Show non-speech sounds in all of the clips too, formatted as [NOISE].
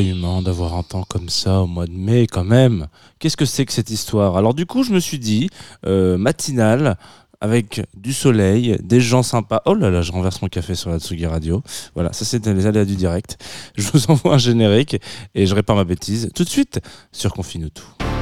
Humain d'avoir un temps comme ça au mois de mai quand même. Qu'est-ce que c'est que cette histoire? Alors du coup, je me suis dit, euh, matinale, avec du soleil, des gens sympas. Oh là là, je renverse mon café sur la Tsugi Radio. Voilà, ça c'était les aléas du direct. Je vous [LAUGHS] envoie un générique et je répare ma bêtise tout de suite sur Confine tout.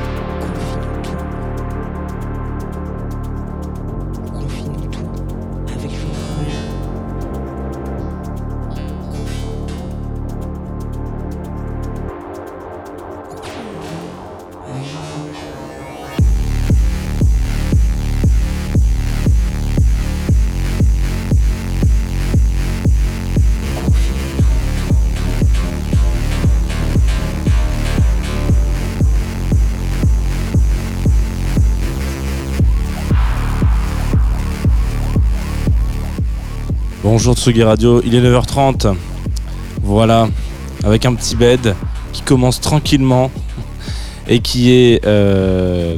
Bonjour Tsugi Radio, il est 9h30. Voilà, avec un petit bed qui commence tranquillement et qui est euh,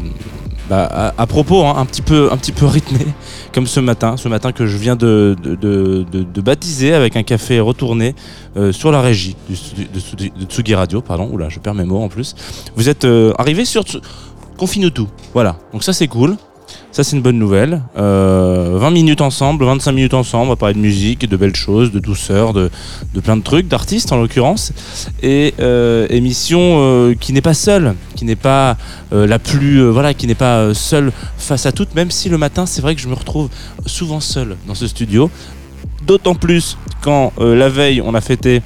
bah, à, propos hein, un, petit peu, un petit peu rythmé, comme ce matin, ce matin que je viens de, baptiser avec un café retourné euh, sur la régie de, Tsugi Radio. Pardon, oula, je perds mes mots en plus. Vous êtes euh, arrivé sur Confine tout. Voilà, donc ça c'est cool. Ça, c'est une bonne nouvelle. 20 euh, minutes ensemble, 25 minutes ensemble, on va parler de musique, de belles choses, de douceur, de, plein de trucs, d'artistes en l'occurrence. Et euh, émission euh, qui n'est pas seule, qui n'est pas la plus. voilà, qui n'est pas seule face à toutes, même si le matin, c'est vrai que je me retrouve souvent seul dans ce studio. D'autant plus quand la veille, on a fêté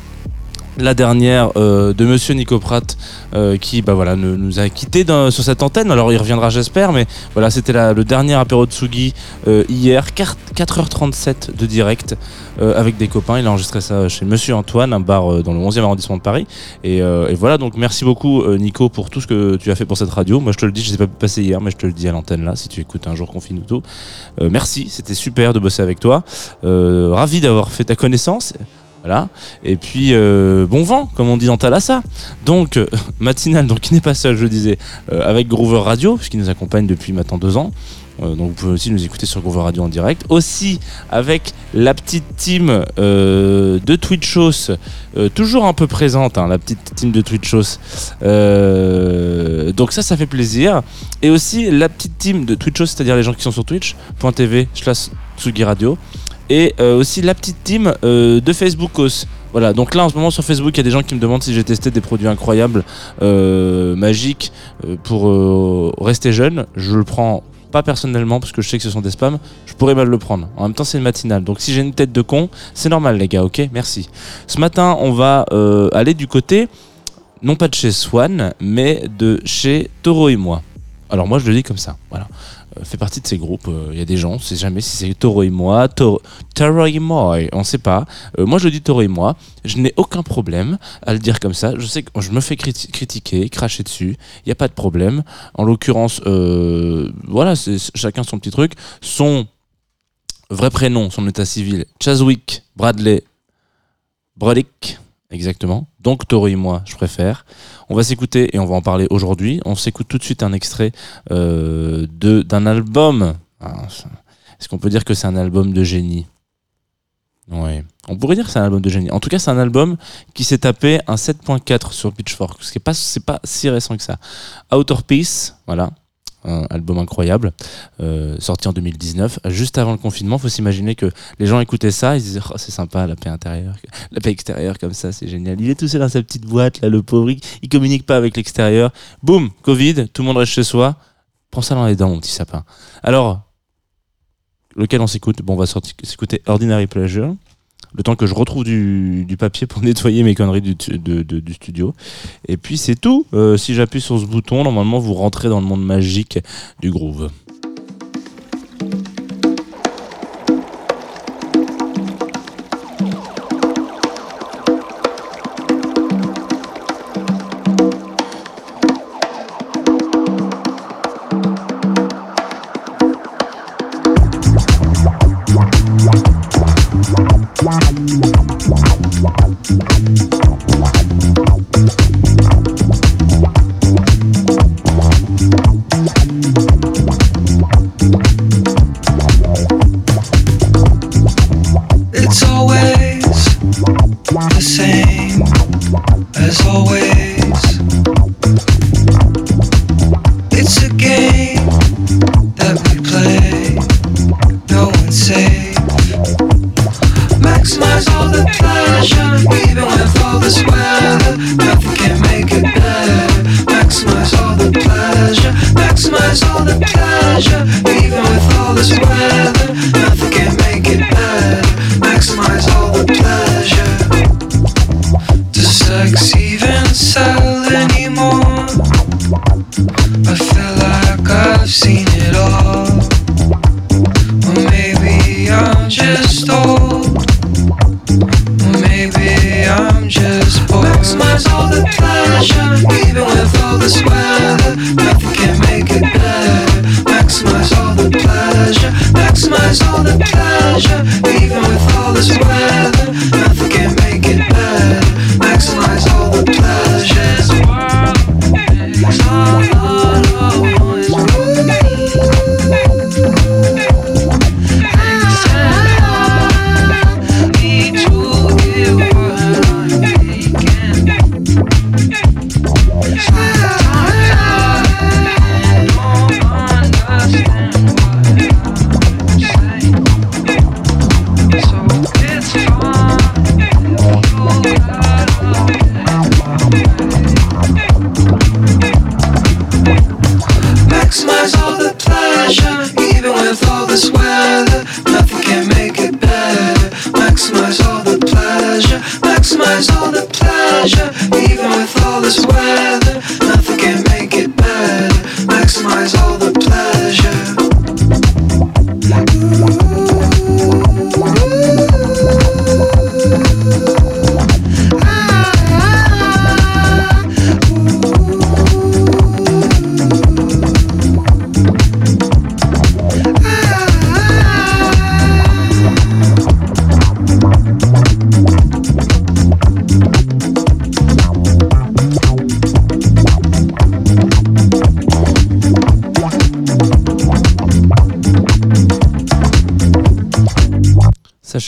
la dernière euh, de Monsieur Nico Pratt euh, qui bah voilà nous a quitté sur cette antenne. Alors il reviendra j'espère mais voilà c'était le dernier apéro de Sugi euh, hier 4, h 37 de direct avec des copains. Il a enregistré ça chez Monsieur Antoine un bar dans le 11e arrondissement de Paris. Et, voilà donc merci beaucoup Nico pour tout ce que tu as fait pour cette radio. Moi je te le dis je sais pas passé hier mais je te le dis à l'antenne là si tu écoutes un jour confine tout. Merci c'était super de bosser avec toi. Ravi d'avoir fait ta connaissance voilà. Et puis euh, bon vent, comme on dit dans Talassa. Donc euh, [LAUGHS] matinal, donc qui n'est pas seul, je disais, euh, avec Groover Radio, qui nous accompagne depuis maintenant deux ans. donc vous pouvez aussi nous écouter sur Groover Radio en direct. Aussi avec la petite team de Twitchos, toujours un peu présente, hein, la petite team de Twitchos. donc ça, ça fait plaisir. Et aussi la petite team de Twitchos, c'est-à-dire les gens qui sont sur twitch.tv slash Tsugi Radio et euh, aussi la petite team euh, de Facebook OS. Voilà, donc là en ce moment sur Facebook, il y a des gens qui me demandent si j'ai testé des produits incroyables, euh, magiques, pour rester jeune. Je le prends pas personnellement parce que je sais que ce sont des spams. Je pourrais mal le prendre. En même temps, c'est une matinale. Donc si j'ai une tête de con, c'est normal, les gars, ok? Merci. Ce matin, on va aller du côté, non pas de chez Swan, mais de chez Toro et moi. Alors moi, je le dis comme ça. Voilà. Euh, fait partie de ces groupes. Il euh, y a des gens, on sait jamais si c'est Toro et moi, Toro, et moi, on sait pas. Euh, moi, je dis Toro et moi. Je n'ai aucun problème à le dire comme ça. Je sais que je me fais critiquer, cracher dessus. Il n'y a pas de problème. En l'occurrence, voilà, c'est chacun son petit truc. Son vrai prénom, son état civil, Chaswick Bradley Brodick, exactement. Donc Toro et moi, je préfère. On va s'écouter et on va en parler aujourd'hui. On s'écoute tout de suite un extrait euh, d'un album. Ah, est-ce qu'on peut dire que c'est un album de génie? Oui. On pourrait dire que c'est un album de génie. En tout cas, c'est un album qui s'est tapé un 7.4 sur Pitchfork, ce n'est pas si récent que ça. Outer Peace, voilà, un album incroyable, euh, sorti en 2019, juste avant le confinement. Faut s'imaginer que les gens écoutaient ça, ils disaient oh, c'est sympa la paix intérieure, la paix extérieure comme ça, c'est génial. Il est tout seul dans sa petite boîte là, le pauvre, il communique pas avec l'extérieur. Boum, Covid, tout le monde reste chez soi. Prends ça dans les dents, mon petit sapin. Alors, lequel on s'écoute? Bon, on va s'écouter Ordinary Pleasure le temps que je retrouve du, papier pour [LAUGHS] nettoyer mes conneries du, studio. Et puis c'est tout. Euh, si j'appuie sur ce bouton, normalement vous rentrez dans le monde magique du groove.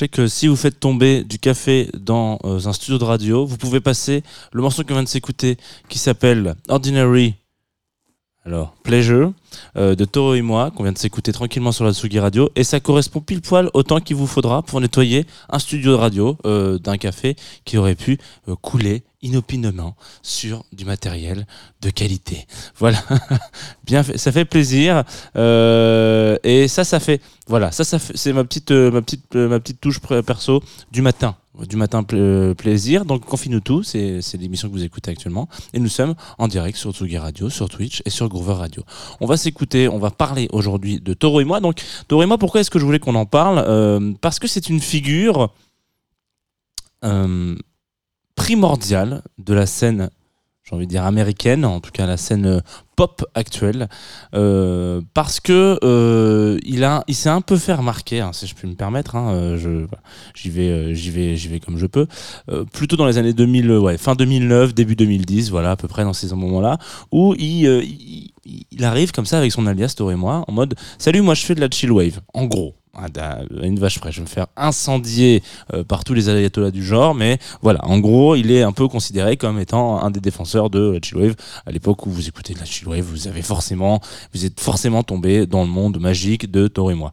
Que si vous faites tomber du café dans euh, un studio de radio, vous pouvez passer le morceau qu'on vient de s'écouter qui s'appelle Ordinary alors, Pleasure euh, de Toro et moi, qu'on vient de s'écouter tranquillement sur la Tsugi Radio, et ça correspond pile poil au temps qu'il vous faudra pour nettoyer un studio de radio euh, d'un café qui aurait pu euh, couler inopinément sur du matériel de qualité. [LAUGHS] Voilà, bien fait, ça fait plaisir. Et ça, ça fait, voilà, ça, ça c'est ma petite, ma petite, ma petite touche perso du matin du matin euh, plaisir. Donc confine-nous tout, c'est l'émission que vous écoutez actuellement. Et nous sommes en direct sur Tsugi Radio, sur Twitch et sur Groover Radio. On va s'écouter, on va parler aujourd'hui de Toro et moi. Donc Toro et moi, pourquoi est-ce que je voulais qu'on en parle euh, Parce que c'est une figure euh, primordiale de la scène j'ai envie de dire américaine, en tout cas la scène pop actuelle, euh, parce que euh, il a, il s'est un peu fait remarquer, hein, si je puis me permettre. Hein, je, j'y vais, j'y vais, j'y vais comme je peux. plutôt dans les années 2000, ouais, fin 2009, début 2010, voilà, à peu près dans ces moments-là, où il, il, il arrive comme ça avec son alias Tor et moi, en mode, salut, moi je fais de la chill wave, en gros. Ah, une vache près. Je vais me faire incendier euh, par tous les ayatollahs du genre, mais voilà, en gros, il est un peu considéré comme étant un des défenseurs de la chillwave. À l'époque où vous écoutez de la chillwave, vous avez forcément, vous êtes forcément tombé dans le monde magique de Thor et moi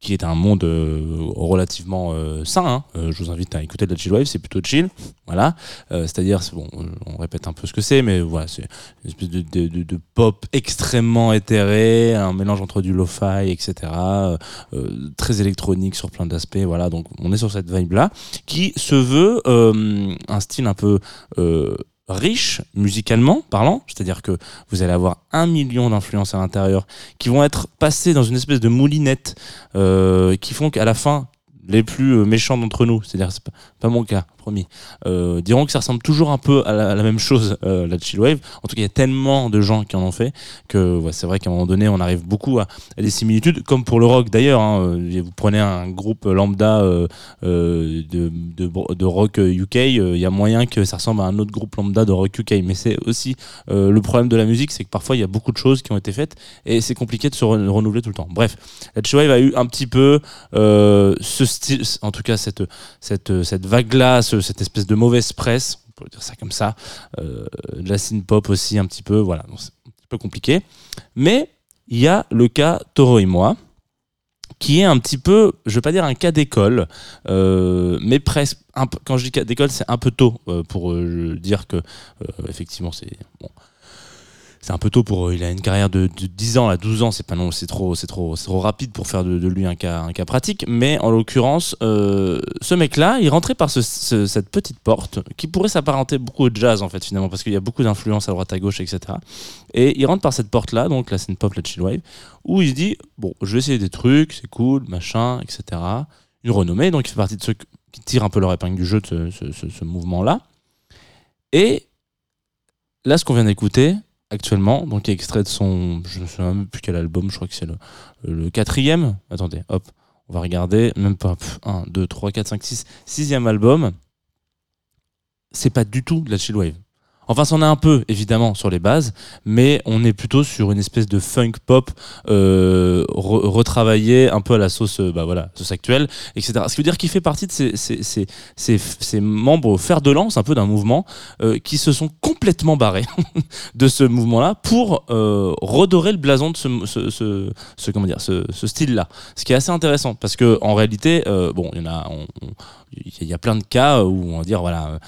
qui est un monde euh, relativement euh, sain. Hein. Euh, je vous invite à écouter de la chill wave, c'est plutôt chill, voilà. C'est-à-dire, bon, on répète un peu ce que c'est, mais voilà, c'est une espèce de, de, de, pop extrêmement éthéré, un mélange entre du lo-fi, etc. très électronique sur plein d'aspects, voilà. Donc, on est sur cette vibe là, qui se veut un style un peu riche musicalement parlant, c'est-à-dire que vous allez avoir un million d'influences à l'intérieur qui vont être passées dans une espèce de moulinette euh, qui font qu'à la fin les plus euh, méchants d'entre nous, c'est-à-dire c'est pas, mon cas, promis, euh, diront que ça ressemble toujours un peu à la, même chose, euh, la chill wave. En tout cas, il y a tellement de gens qui en ont fait que c'est vrai qu'à un moment donné, on arrive beaucoup à, des similitudes, comme pour le rock d'ailleurs. Hein, vous prenez un groupe lambda de, de, rock UK, il y a moyen que ça ressemble à un autre groupe lambda de rock UK. Mais c'est aussi le problème de la musique, c'est que parfois il y a beaucoup de choses qui ont été faites et c'est compliqué de se renouveler tout le temps. Bref, la chill wave a eu un petit peu ce en tout cas cette, vague-là, cette espèce de mauvaise presse, peut dire ça comme ça. Euh, de la synth pop aussi un petit peu, voilà, c'est un petit peu compliqué. Mais il y a le cas Toro et moi qui est un petit peu, je vais pas dire un cas d'école, euh, mais presque. Quand je dis cas d'école, c'est un peu tôt euh, pour dire que effectivement c'est bon c'est un peu tôt pour il a une carrière de, 10 ans à 12 ans c'est pas non c'est trop c'est trop c'est trop rapide pour faire de, lui un cas un cas pratique. Mais en l'occurrence euh, ce mec là il rentrait par ce, cette petite porte qui pourrait s'apparenter beaucoup au jazz en fait finalement parce qu'il y a beaucoup d'influence à droite à gauche etc et il rentre par cette porte là donc la scène pop la chill wave où il se dit bon je vais essayer des trucs c'est cool machin etc une renommée donc il fait partie de ceux qui tirent un peu leur épingle du jeu de ce, ce mouvement là et là ce qu'on vient d'écouter actuellement, donc qui est extrait de son, je ne sais même plus quel album, je crois que c'est le, le quatrième. Attendez, hop, on va regarder, même pas 1, 2, 3, 4, 5, 6, sixième album. C'est pas du tout de la chill wave. Enfin, c'en a un peu, évidemment, sur les bases, mais on est plutôt sur une espèce de funk pop euh, retravaillé un peu à la sauce, euh, bah voilà, sauce actuelle, etc. Ce qui veut dire qu'il fait partie de ces, membres fer de lance un peu d'un mouvement euh, qui se sont complètement barrés [LAUGHS] de ce mouvement-là pour euh, redorer le blason de ce, style-là. Ce qui est assez intéressant parce que en réalité, bon, il y a, plein de cas où on va dire voilà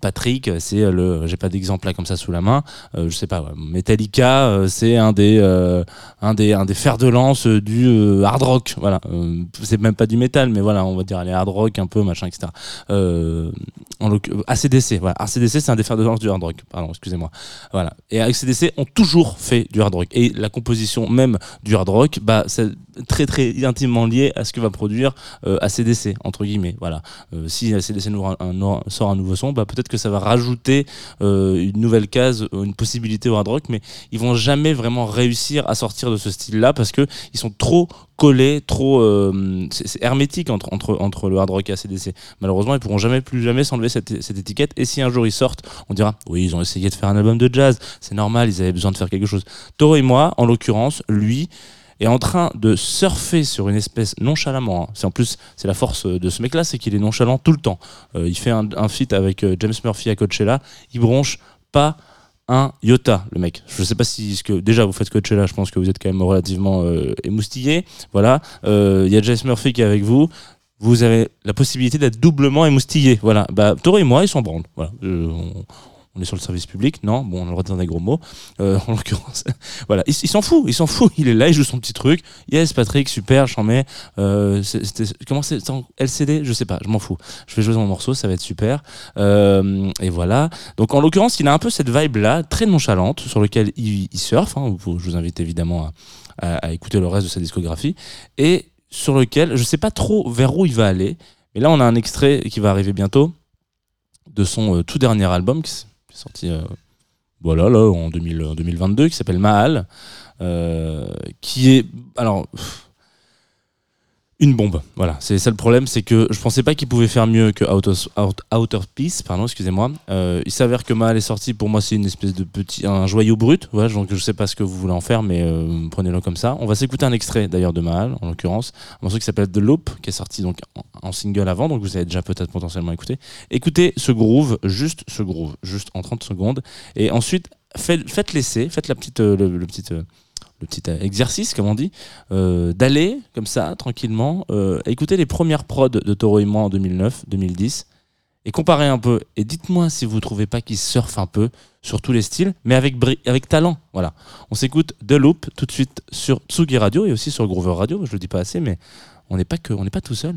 Patrick c'est le j'ai pas là comme ça sous la main euh, je sais pas Metallica euh, c'est un des un des un des fers de lance du hard rock voilà. C'est même pas du métal mais voilà on va dire les hard rock un peu machin etc en ACDC voilà. ACDC c'est un des fers de lance du hard rock pardon excusez-moi. Voilà. Et ACDC ont toujours fait du hard rock. Et la composition même du hard rock bah très très intimement lié à ce que va produire ACDC entre guillemets voilà euh, si CDC sort un nouveau son, bah, peut-être que ça va rajouter euh, une nouvelle case, une possibilité au hard rock, mais ils vont jamais vraiment réussir à sortir de ce style-là parce que ils sont trop collés, trop euh, c'est hermétique entre, entre, entre le hard rock et ACDC. Malheureusement, ils pourront jamais plus jamais s'enlever cette, cette, étiquette. Et si un jour ils sortent, on dira oui, ils ont essayé de faire un album de jazz, c'est normal, ils avaient besoin de faire quelque chose. Toro et moi, en l'occurrence, lui, est en train de surfer sur une espèce nonchalamment. Hein. C'est en plus c'est la force de ce mec-là, c'est qu'il est nonchalant tout le temps. Euh, il fait un, un feat avec euh, James Murphy à Coachella, il bronche pas un iota le mec. Je sais pas si ce que déjà vous faites Coachella je pense que vous êtes quand même relativement euh, émoustillé. Voilà. Il y a James Murphy qui est avec vous. Vous avez la possibilité d'être doublement émoustillé. Voilà. Bah et moi ils sont on est sur le service public, non Bon, on a le droit de dire des gros mots, euh, en l'occurrence. [LAUGHS] voilà, il, s'en fout, il s'en fout, il est là, il joue son petit truc. Yes, Patrick, super, j'en mets. Euh, comment c'est LCD Je sais pas, je m'en fous. Je vais jouer mon morceau, ça va être super. Euh, et voilà. Donc, en l'occurrence, il a un peu cette vibe-là, très nonchalante, sur lequel il, surfe. Hein. je vous invite évidemment à, écouter le reste de sa discographie. Et sur lequel, je sais pas trop vers où il va aller. Mais là, on a un extrait qui va arriver bientôt de son tout dernier album, sorti euh, voilà, là, en, 2022, qui s'appelle Mahal, euh, qui est. Alors une bombe. Voilà, c'est ça le problème, c'est que je pensais pas qu'il pouvait faire mieux que Outer, Outer Peace, pardon, excusez-moi. Euh, il s'avère que Mahal est sorti, pour moi c'est une espèce de petit, un joyau brut, voilà, donc je sais pas ce que vous voulez en faire, mais euh, prenez-le comme ça. On va s'écouter un extrait d'ailleurs de Mahal, en l'occurrence, un morceau qui s'appelle The Loop, qui est sorti donc en, single avant, donc vous avez déjà peut-être potentiellement écouté. Écoutez ce groove, juste ce groove, juste en 30 secondes, et ensuite faites, faites l'essai, faites la petite, euh, le, petit petit exercice, comme on dit, euh, d'aller comme ça, tranquillement, euh, écouter les premières prods de Toro et moi en 2009, 2010, et comparer un peu. Et dites-moi si vous trouvez pas qu'ils surfent un peu sur tous les styles, mais avec, avec talent. Voilà. On s'écoute The Loop tout de suite sur Tsugi Radio et aussi sur Groover Radio. Je le dis pas assez, mais on n'est pas que, on n'est pas tout seul.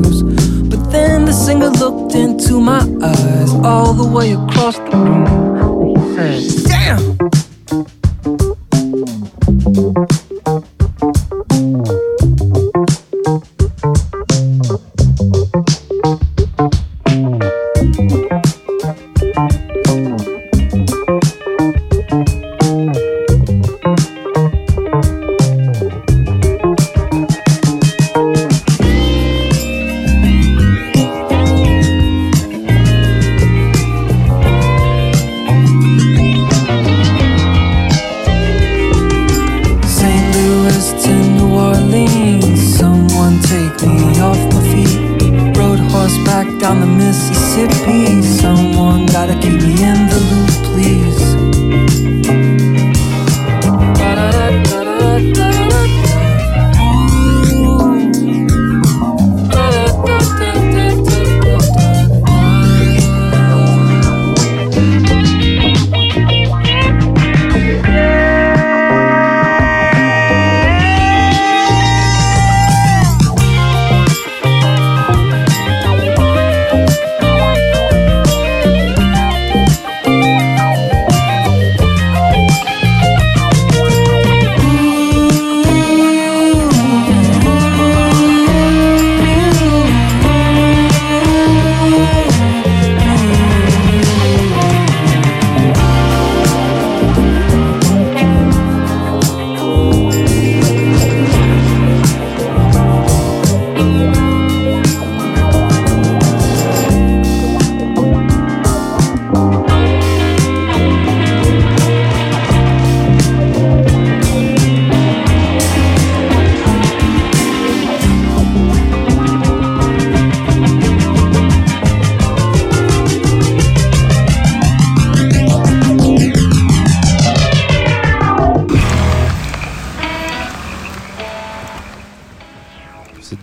The singer looked into my eyes all the way across the room. He said,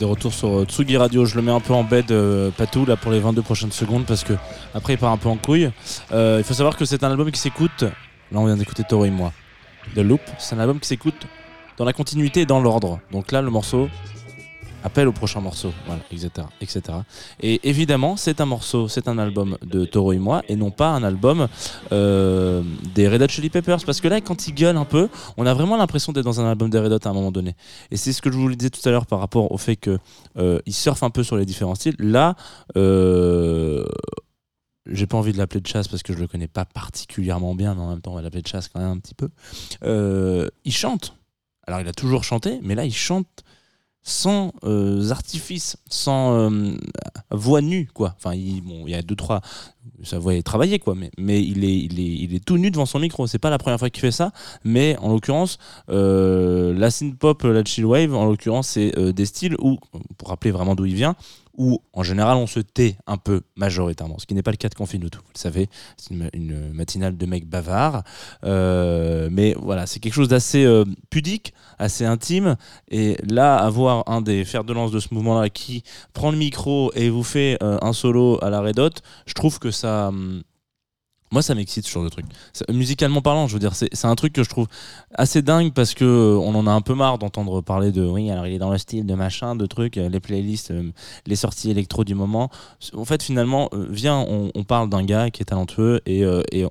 retour sur euh, Tsugi Radio. Je le mets un peu en bed euh, Patou là pour les 22 prochaines secondes parce que après il part un peu en couille. Euh, il faut savoir que c'est un album qui s'écoute. Là on vient d'écouter Toro et moi. The Loop, c'est un album qui s'écoute dans la continuité et dans l'ordre. Donc là le morceau appelle au prochain morceau, voilà, etc., etc. Et évidemment, c'est un morceau, c'est un album de Toro et moi, et non pas un album euh, des Red Hot Chili Peppers, parce que là, quand ils gueulent un peu, on a vraiment l'impression d'être dans un album des Red Hot à un moment donné. Et c'est ce que je vous disais tout à l'heure par rapport au fait que euh, surfent un peu sur les différents styles. Là, euh, j'ai pas envie de l'appeler de chasse parce que je le connais pas particulièrement bien, mais en même temps, on va l'appeler de chasse quand même un petit peu. Euh, il chante. Alors, il a toujours chanté, mais là, il chante sans euh, artifice, sans euh, voix nue, quoi. Enfin, il, il y a deux, trois. Sa voix est travaillée, quoi. Mais, mais il, est, il, est, il est tout nu devant son micro. C'est pas la première fois qu'il fait ça. Mais en l'occurrence, euh, la synth pop, la chill wave, en l'occurrence, c'est euh, des styles où, pour rappeler vraiment d'où il vient, où en général on se tait un peu majoritairement, ce qui n'est pas le cas de Confine tout, vous le savez, c'est une, matinale de mecs bavards, euh, mais voilà, c'est quelque chose d'assez euh, pudique, assez intime, et là, avoir un des fers de lance de ce mouvement-là qui prend le micro et vous fait euh, un solo à la Red je trouve que ça... hum, moi, ça m'excite ce genre de truc. Musicalement parlant, je veux dire, c'est un truc que je trouve assez dingue parce que euh, on en a un peu marre d'entendre parler de oui, alors il est dans le style de machin, de trucs, euh, les playlists, euh, les sorties électro du moment. En fait, finalement, viens, on, parle d'un gars qui est talentueux et,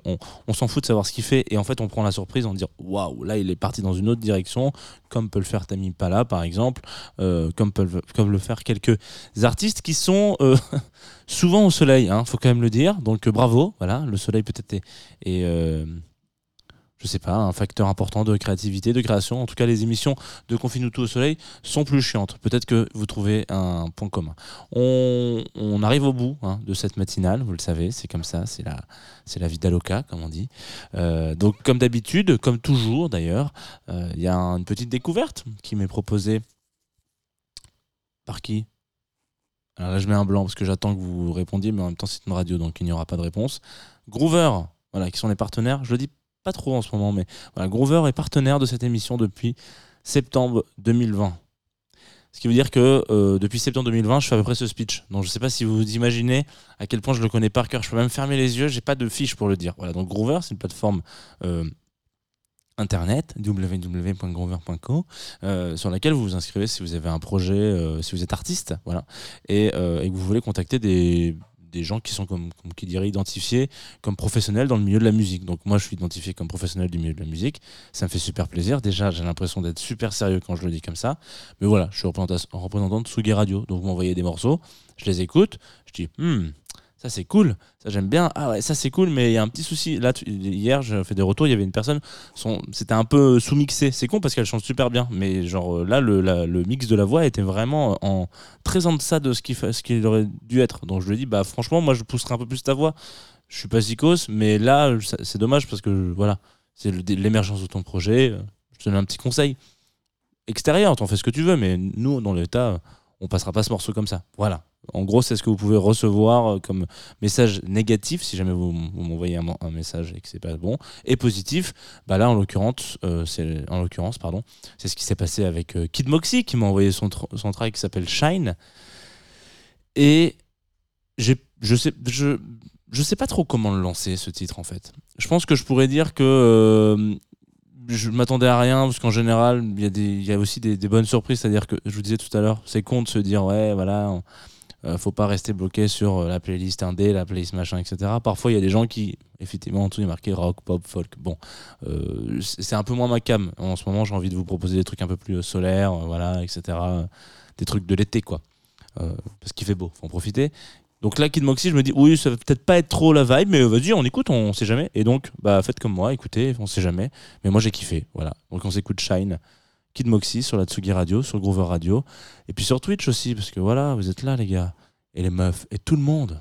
on, on s'en fout de savoir ce qu'il fait. Et en fait, on prend la surprise en dire waouh, là, il est parti dans une autre direction, comme peut le faire Tamim Pala, par exemple, euh, comme peuvent comme le faire quelques artistes qui sont euh, [LAUGHS] souvent au soleil, hein, faut quand même le dire. Donc euh, bravo, voilà, le soleil peut-être est, je sais pas, un facteur important de créativité, de création. En tout cas, les émissions de Confinuto au soleil sont plus chiantes. Peut-être que vous trouvez un point commun. On, arrive au bout hein, de cette matinale, vous le savez, c'est comme ça, c'est la, c'est la vie d'Aloca, comme on dit. Euh, donc, comme d'habitude, comme toujours d'ailleurs, euh, il y a une petite découverte qui m'est proposée qui? Alors là, je mets un blanc parce que j'attends que vous répondiez, mais en même temps, c'est une radio, donc il n'y aura pas de réponse. Groover, voilà, qui sont les partenaires. Je le dis trop en ce moment, mais voilà, Groover est partenaire de cette émission depuis septembre 2020. Ce qui veut dire que euh, depuis septembre 2020, je fais à peu près ce speech. Donc je sais pas si vous vous imaginez à quel point je le connais par cœur. Je peux même fermer les yeux, j'ai pas de fiche pour le dire. Voilà, donc Groover, c'est une plateforme euh, internet www.groover.co euh, sur laquelle vous vous inscrivez si vous avez un projet, si vous êtes artiste, voilà, et que vous voulez contacter des des gens qui sont comme, qui dirait identifiés comme professionnels dans le milieu de la musique. Donc moi je suis identifié comme professionnel du milieu de la musique, ça me fait super plaisir. Déjà j'ai l'impression d'être super sérieux quand je le dis comme ça, mais voilà, je suis représentant, représentant de Sugi Radio, donc vous m'envoyez des morceaux, je les écoute, je dis hmm, ça c'est cool, ça j'aime bien, ah ouais ça c'est cool, mais il y a un petit souci. Là hier j'ai fait des retours, il y avait une personne, son, c'était un peu sous-mixé, c'est con parce qu'elle chante super bien, mais genre euh, là le, mix de la voix était vraiment en très en deçà de ce qu'il ce qu'il aurait dû être. Donc je lui ai dit bah franchement moi je pousserai un peu plus ta voix. Je suis pas psychos, mais là c'est dommage parce que voilà c'est l'émergence de ton projet. Je te donne un petit conseil extérieur, t'en fais ce que tu veux, mais nous dans l'état on passera pas ce morceau comme ça. Voilà. En gros, c'est ce que vous pouvez recevoir euh, comme message négatif si jamais vous, m'envoyez un, message et que c'est pas bon. Et positif, bah là en l'occurrence, euh, c'est en l'occurrence pardon, c'est ce qui s'est passé avec euh, Kid Moxie qui m'a envoyé son, son track qui s'appelle Shine. Et je sais, je, je sais pas trop comment le lancer ce titre en fait. Je pense que je pourrais dire que euh, je m'attendais à rien parce qu'en général il y y a aussi des, bonnes surprises c'est à dire que je vous disais tout à l'heure c'est con de se dire ouais voilà faut pas rester bloqué sur euh, la playlist indé la playlist machin etc parfois il y a des gens qui effectivement en tout est marqué rock pop folk. Bon euh, c'est un peu moins ma cam. En ce moment j'ai envie de vous proposer des trucs un peu plus euh, solaires euh, voilà etc des trucs de l'été quoi. Euh, parce qu'il fait beau faut en profiter. Donc là, Kid Moxie, je me dis, oui, ça va peut-être pas être trop la vibe, mais euh, vas-y, on écoute, on sait jamais. Et donc, bah, faites comme moi, écoutez, on sait jamais. Mais moi, j'ai kiffé, voilà. Donc, on s'écoute Shine, Kid Moxie sur la Tsugi Radio, sur Groover Radio, et puis sur Twitch aussi, parce que voilà, vous êtes là les gars, et les meufs, et tout le monde.